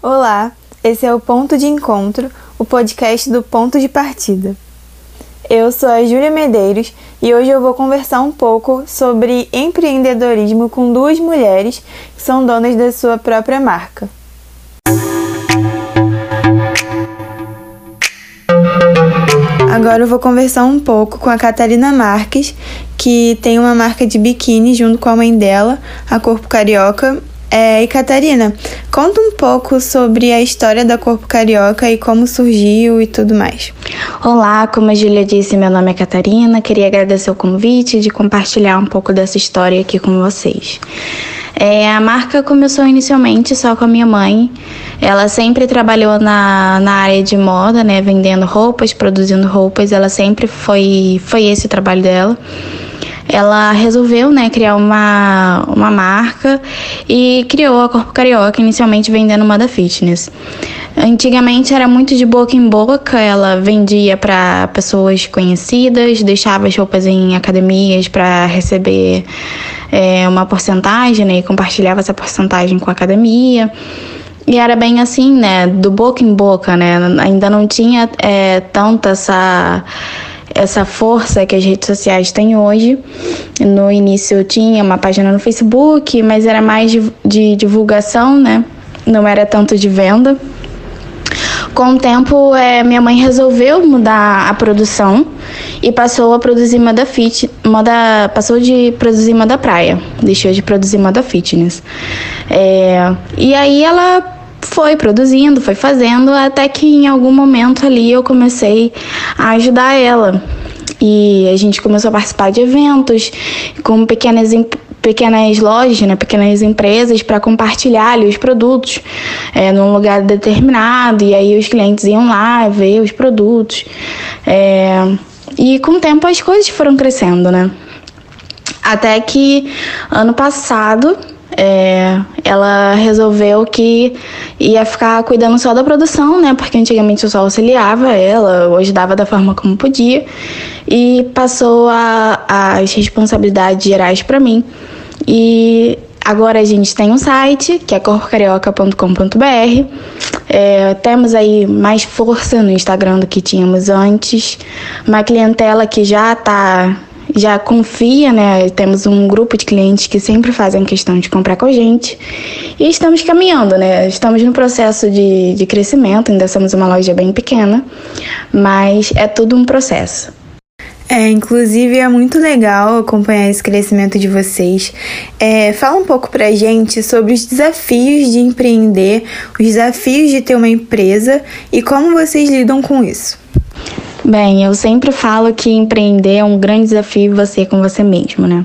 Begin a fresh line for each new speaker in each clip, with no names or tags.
Olá, esse é o Ponto de Encontro, o podcast do Ponto de Partida. Eu sou a Júlia Medeiros e hoje eu vou conversar um pouco sobre empreendedorismo com duas mulheres que são donas da sua própria marca. Agora eu vou conversar um pouco com a Catarina Marques, que tem uma marca de biquíni junto com a mãe dela, a Corpo Carioca, é, e Catarina, conta um pouco sobre a história da Corpo Carioca e como surgiu e tudo mais.
Olá, como a Julia disse, meu nome é Catarina. Queria agradecer o convite de compartilhar um pouco dessa história aqui com vocês. É, a marca começou inicialmente só com a minha mãe. Ela sempre trabalhou na, na área de moda, né, vendendo roupas, produzindo roupas. Ela sempre foi, foi esse o trabalho dela ela resolveu né, criar uma, uma marca e criou a Corpo Carioca, inicialmente vendendo moda fitness. Antigamente era muito de boca em boca, ela vendia para pessoas conhecidas, deixava as roupas em academias para receber é, uma porcentagem né, e compartilhava essa porcentagem com a academia. E era bem assim, né? Do boca em boca, né? Ainda não tinha é, tanta essa essa força que as redes sociais têm hoje. No início eu tinha uma página no Facebook, mas era mais de, de divulgação, né? Não era tanto de venda. Com o tempo, é, minha mãe resolveu mudar a produção e passou a produzir moda fit, moda, passou de produzir moda praia, deixou de produzir moda fitness. É, e aí ela foi produzindo, foi fazendo, até que em algum momento ali eu comecei a ajudar ela. E a gente começou a participar de eventos com pequenas pequenas lojas, né, pequenas empresas para compartilhar ali os produtos é, num lugar determinado e aí os clientes iam lá ver os produtos é, e com o tempo as coisas foram crescendo, né? Até que ano passado é, ela resolveu que ia ficar cuidando só da produção, né? Porque antigamente eu só auxiliava ela, eu ajudava da forma como podia, e passou a, as responsabilidades gerais para mim. E agora a gente tem um site, que é corpocarioca.com.br. É, temos aí mais força no Instagram do que tínhamos antes. Uma clientela que já está já confia, né? Temos um grupo de clientes que sempre fazem questão de comprar com a gente. E estamos caminhando, né? Estamos no processo de, de crescimento, ainda somos uma loja bem pequena, mas é tudo um processo.
É, inclusive é muito legal acompanhar esse crescimento de vocês. É, fala um pouco pra gente sobre os desafios de empreender, os desafios de ter uma empresa e como vocês lidam com isso.
Bem, eu sempre falo que empreender é um grande desafio você com você mesmo, né?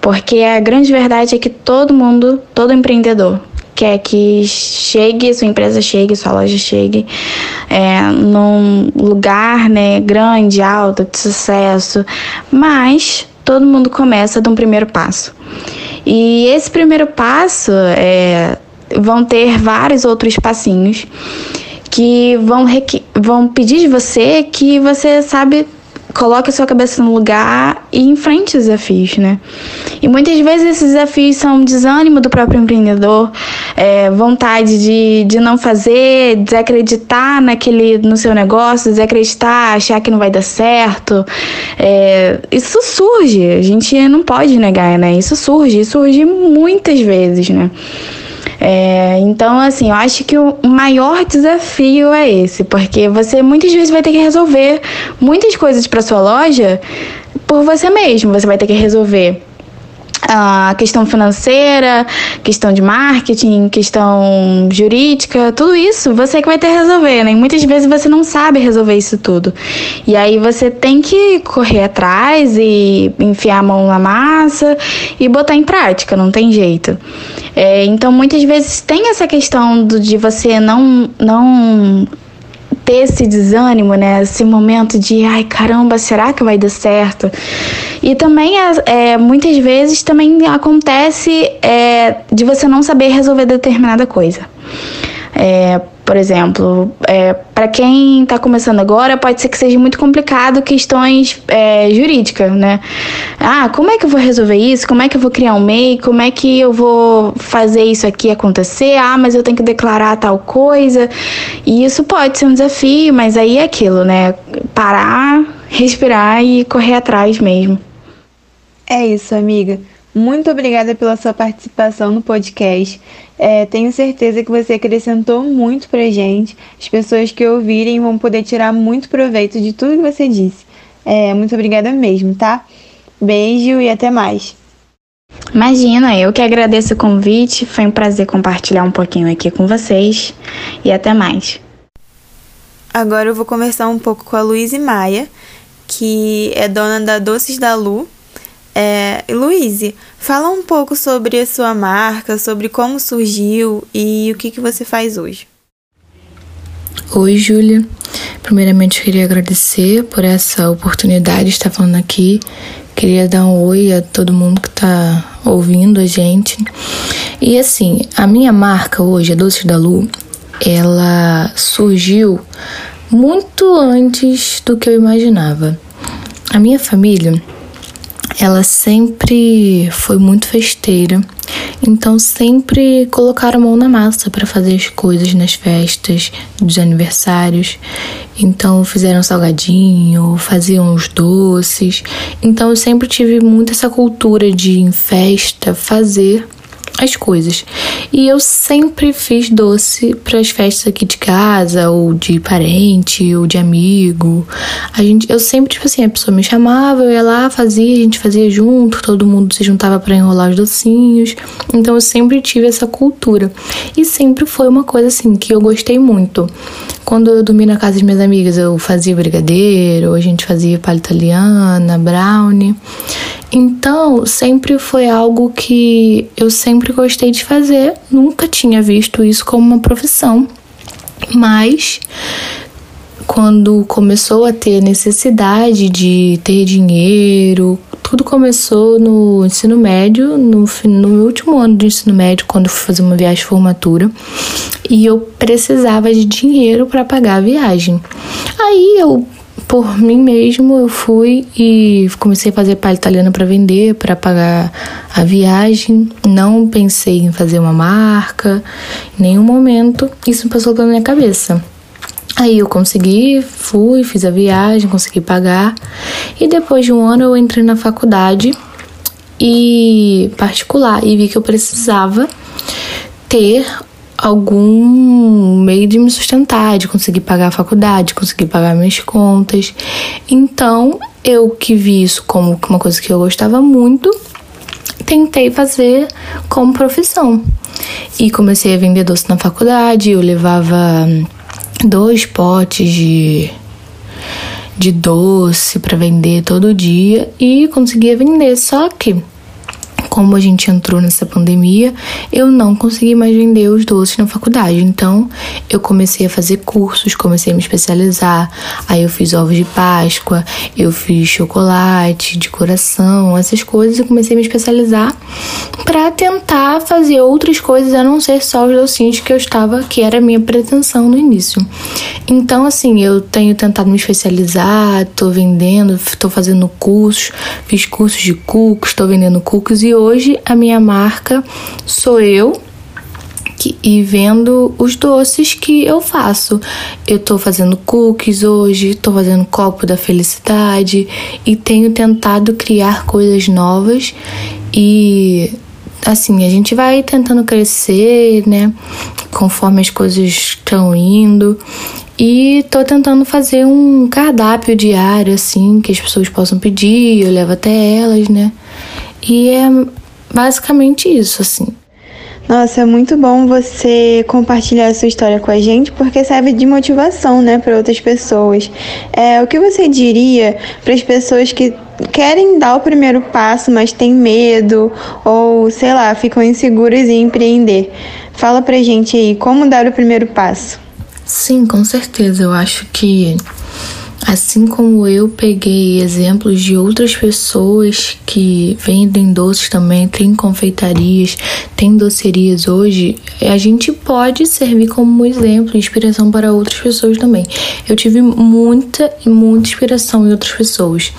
Porque a grande verdade é que todo mundo, todo empreendedor, quer que chegue, sua empresa chegue, sua loja chegue é, num lugar né, grande, alto, de sucesso, mas todo mundo começa de um primeiro passo. E esse primeiro passo é, vão ter vários outros passinhos que vão, vão pedir de você que você, sabe, coloque a sua cabeça no lugar e enfrente os desafios, né? E muitas vezes esses desafios são desânimo do próprio empreendedor, é, vontade de, de não fazer, desacreditar naquele, no seu negócio, desacreditar, achar que não vai dar certo. É, isso surge, a gente não pode negar, né? Isso surge, surge muitas vezes, né? É, então, assim, eu acho que o maior desafio é esse, porque você muitas vezes vai ter que resolver muitas coisas para sua loja por você mesmo. Você vai ter que resolver a questão financeira, questão de marketing, questão jurídica, tudo isso você que vai ter que resolver, né? E muitas vezes você não sabe resolver isso tudo. E aí você tem que correr atrás e enfiar a mão na massa e botar em prática, não tem jeito. É, então muitas vezes tem essa questão do, de você não, não ter esse desânimo, né? Esse momento de, ai caramba, será que vai dar certo? E também, é, muitas vezes, também acontece é, de você não saber resolver determinada coisa. É, Por exemplo, é, para quem está começando agora, pode ser que seja muito complicado questões é, jurídicas, né? Ah, como é que eu vou resolver isso? Como é que eu vou criar um MEI? Como é que eu vou fazer isso aqui acontecer? Ah, mas eu tenho que declarar tal coisa. E isso pode ser um desafio, mas aí é aquilo, né? Parar, respirar e correr atrás mesmo.
É isso, amiga. Muito obrigada pela sua participação no podcast. É, tenho certeza que você acrescentou muito pra gente. As pessoas que ouvirem vão poder tirar muito proveito de tudo que você disse. É, muito obrigada mesmo, tá? Beijo e até mais.
Imagina, eu que agradeço o convite. Foi um prazer compartilhar um pouquinho aqui com vocês. E até mais.
Agora eu vou conversar um pouco com a Luísa Maia, que é dona da Doces da Lu é, Luíse, fala um pouco sobre a sua marca, sobre como surgiu e o que, que você faz hoje.
Oi, Júlia. Primeiramente, queria agradecer por essa oportunidade de estar falando aqui. Queria dar um oi a todo mundo que está ouvindo a gente. E assim, a minha marca hoje, a Doce da Lu, ela surgiu muito antes do que eu imaginava. A minha família ela sempre foi muito festeira, então sempre colocaram a mão na massa para fazer as coisas nas festas, dos aniversários. Então fizeram salgadinho, faziam os doces. Então eu sempre tive muito essa cultura de em festa fazer as coisas. E eu sempre fiz doce para as festas aqui de casa, ou de parente, ou de amigo. A gente, eu sempre, tipo assim, a pessoa me chamava, eu ia lá, fazia, a gente fazia junto, todo mundo se juntava para enrolar os docinhos. Então eu sempre tive essa cultura. E sempre foi uma coisa assim que eu gostei muito. Quando eu dormia na casa de minhas amigas, eu fazia brigadeiro, a gente fazia palha italiana, brownie. Então, sempre foi algo que eu sempre gostei de fazer, nunca tinha visto isso como uma profissão. Mas quando começou a ter necessidade de ter dinheiro, tudo começou no ensino médio, no, no último ano do ensino médio, quando fui fazer uma viagem de formatura, e eu precisava de dinheiro para pagar a viagem. Aí eu por mim mesmo, eu fui e comecei a fazer palha italiana para vender, para pagar a viagem. Não pensei em fazer uma marca, em nenhum momento isso passou pela minha cabeça. Aí eu consegui, fui, fiz a viagem, consegui pagar. E depois de um ano eu entrei na faculdade e particular e vi que eu precisava ter algum meio de me sustentar, de conseguir pagar a faculdade, conseguir pagar minhas contas. Então, eu que vi isso como uma coisa que eu gostava muito, tentei fazer como profissão. E comecei a vender doce na faculdade, eu levava dois potes de de doce para vender todo dia e conseguia vender. Só que como a gente entrou nessa pandemia, eu não consegui mais vender os doces na faculdade. Então, eu comecei a fazer cursos, comecei a me especializar. Aí eu fiz ovos de Páscoa, eu fiz chocolate, decoração, essas coisas. Eu comecei a me especializar para tentar fazer outras coisas a não ser só os docinhos que eu estava, que era a minha pretensão no início. Então, assim, eu tenho tentado me especializar, tô vendendo, tô fazendo cursos, fiz cursos de cookies, tô vendendo cookies e hoje a minha marca sou eu que, e vendo os doces que eu faço. Eu tô fazendo cookies hoje, tô fazendo copo da felicidade e tenho tentado criar coisas novas e assim, a gente vai tentando crescer, né? Conforme as coisas estão indo. E tô tentando fazer um cardápio diário, assim, que as pessoas possam pedir, eu levo até elas, né? E é basicamente isso, assim.
Nossa, é muito bom você compartilhar a sua história com a gente, porque serve de motivação, né, para outras pessoas. É, o que você diria para as pessoas que querem dar o primeiro passo, mas têm medo ou, sei lá, ficam inseguras em empreender? Fala pra gente aí, como dar o primeiro passo?
Sim, com certeza. Eu acho que Assim como eu peguei exemplos de outras pessoas que vendem doces também, tem confeitarias, tem docerias hoje, a gente pode servir como exemplo, inspiração para outras pessoas também. Eu tive muita e muita inspiração em outras pessoas.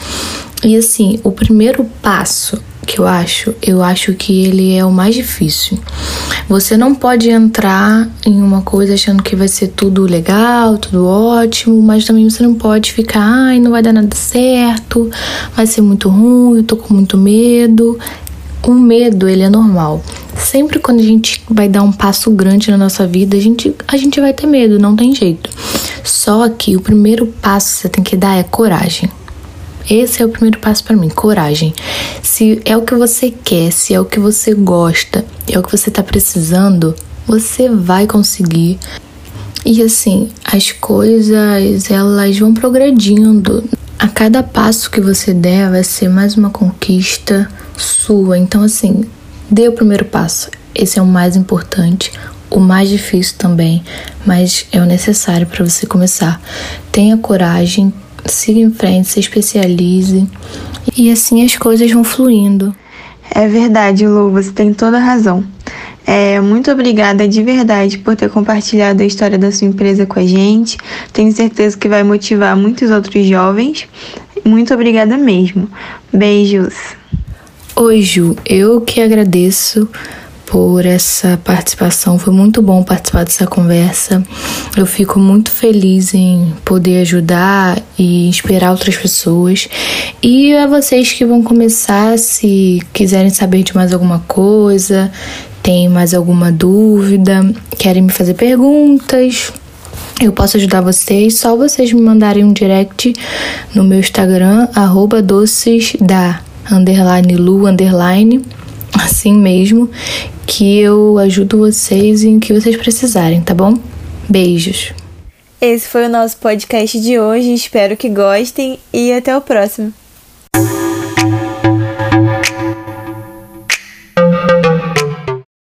E assim, o primeiro passo que eu acho, eu acho que ele é o mais difícil. Você não pode entrar em uma coisa achando que vai ser tudo legal, tudo ótimo, mas também você não pode ficar, ai, não vai dar nada certo, vai ser muito ruim, eu tô com muito medo. O medo, ele é normal. Sempre quando a gente vai dar um passo grande na nossa vida, a gente, a gente vai ter medo, não tem jeito. Só que o primeiro passo que você tem que dar é coragem. Esse é o primeiro passo para mim, coragem. Se é o que você quer, se é o que você gosta, é o que você tá precisando, você vai conseguir. E assim, as coisas elas vão progredindo. A cada passo que você der vai ser mais uma conquista sua. Então assim, dê o primeiro passo. Esse é o mais importante, o mais difícil também, mas é o necessário para você começar. Tenha coragem, siga em frente, se especialize e assim as coisas vão fluindo.
É verdade, Lu, você tem toda a razão. É, muito obrigada de verdade por ter compartilhado a história da sua empresa com a gente. Tenho certeza que vai motivar muitos outros jovens. Muito obrigada mesmo. Beijos.
Oi, Ju. Eu que agradeço por essa participação. Foi muito bom participar dessa conversa. Eu fico muito feliz em poder ajudar e inspirar outras pessoas. E a vocês que vão começar, se quiserem saber de mais alguma coisa, tem mais alguma dúvida, querem me fazer perguntas, eu posso ajudar vocês, só vocês me mandarem um direct no meu Instagram, arroba underline lu underline, assim mesmo, que eu ajudo vocês em que vocês precisarem, tá bom? Beijos.
Esse foi o nosso podcast de hoje, espero que gostem e até o próximo.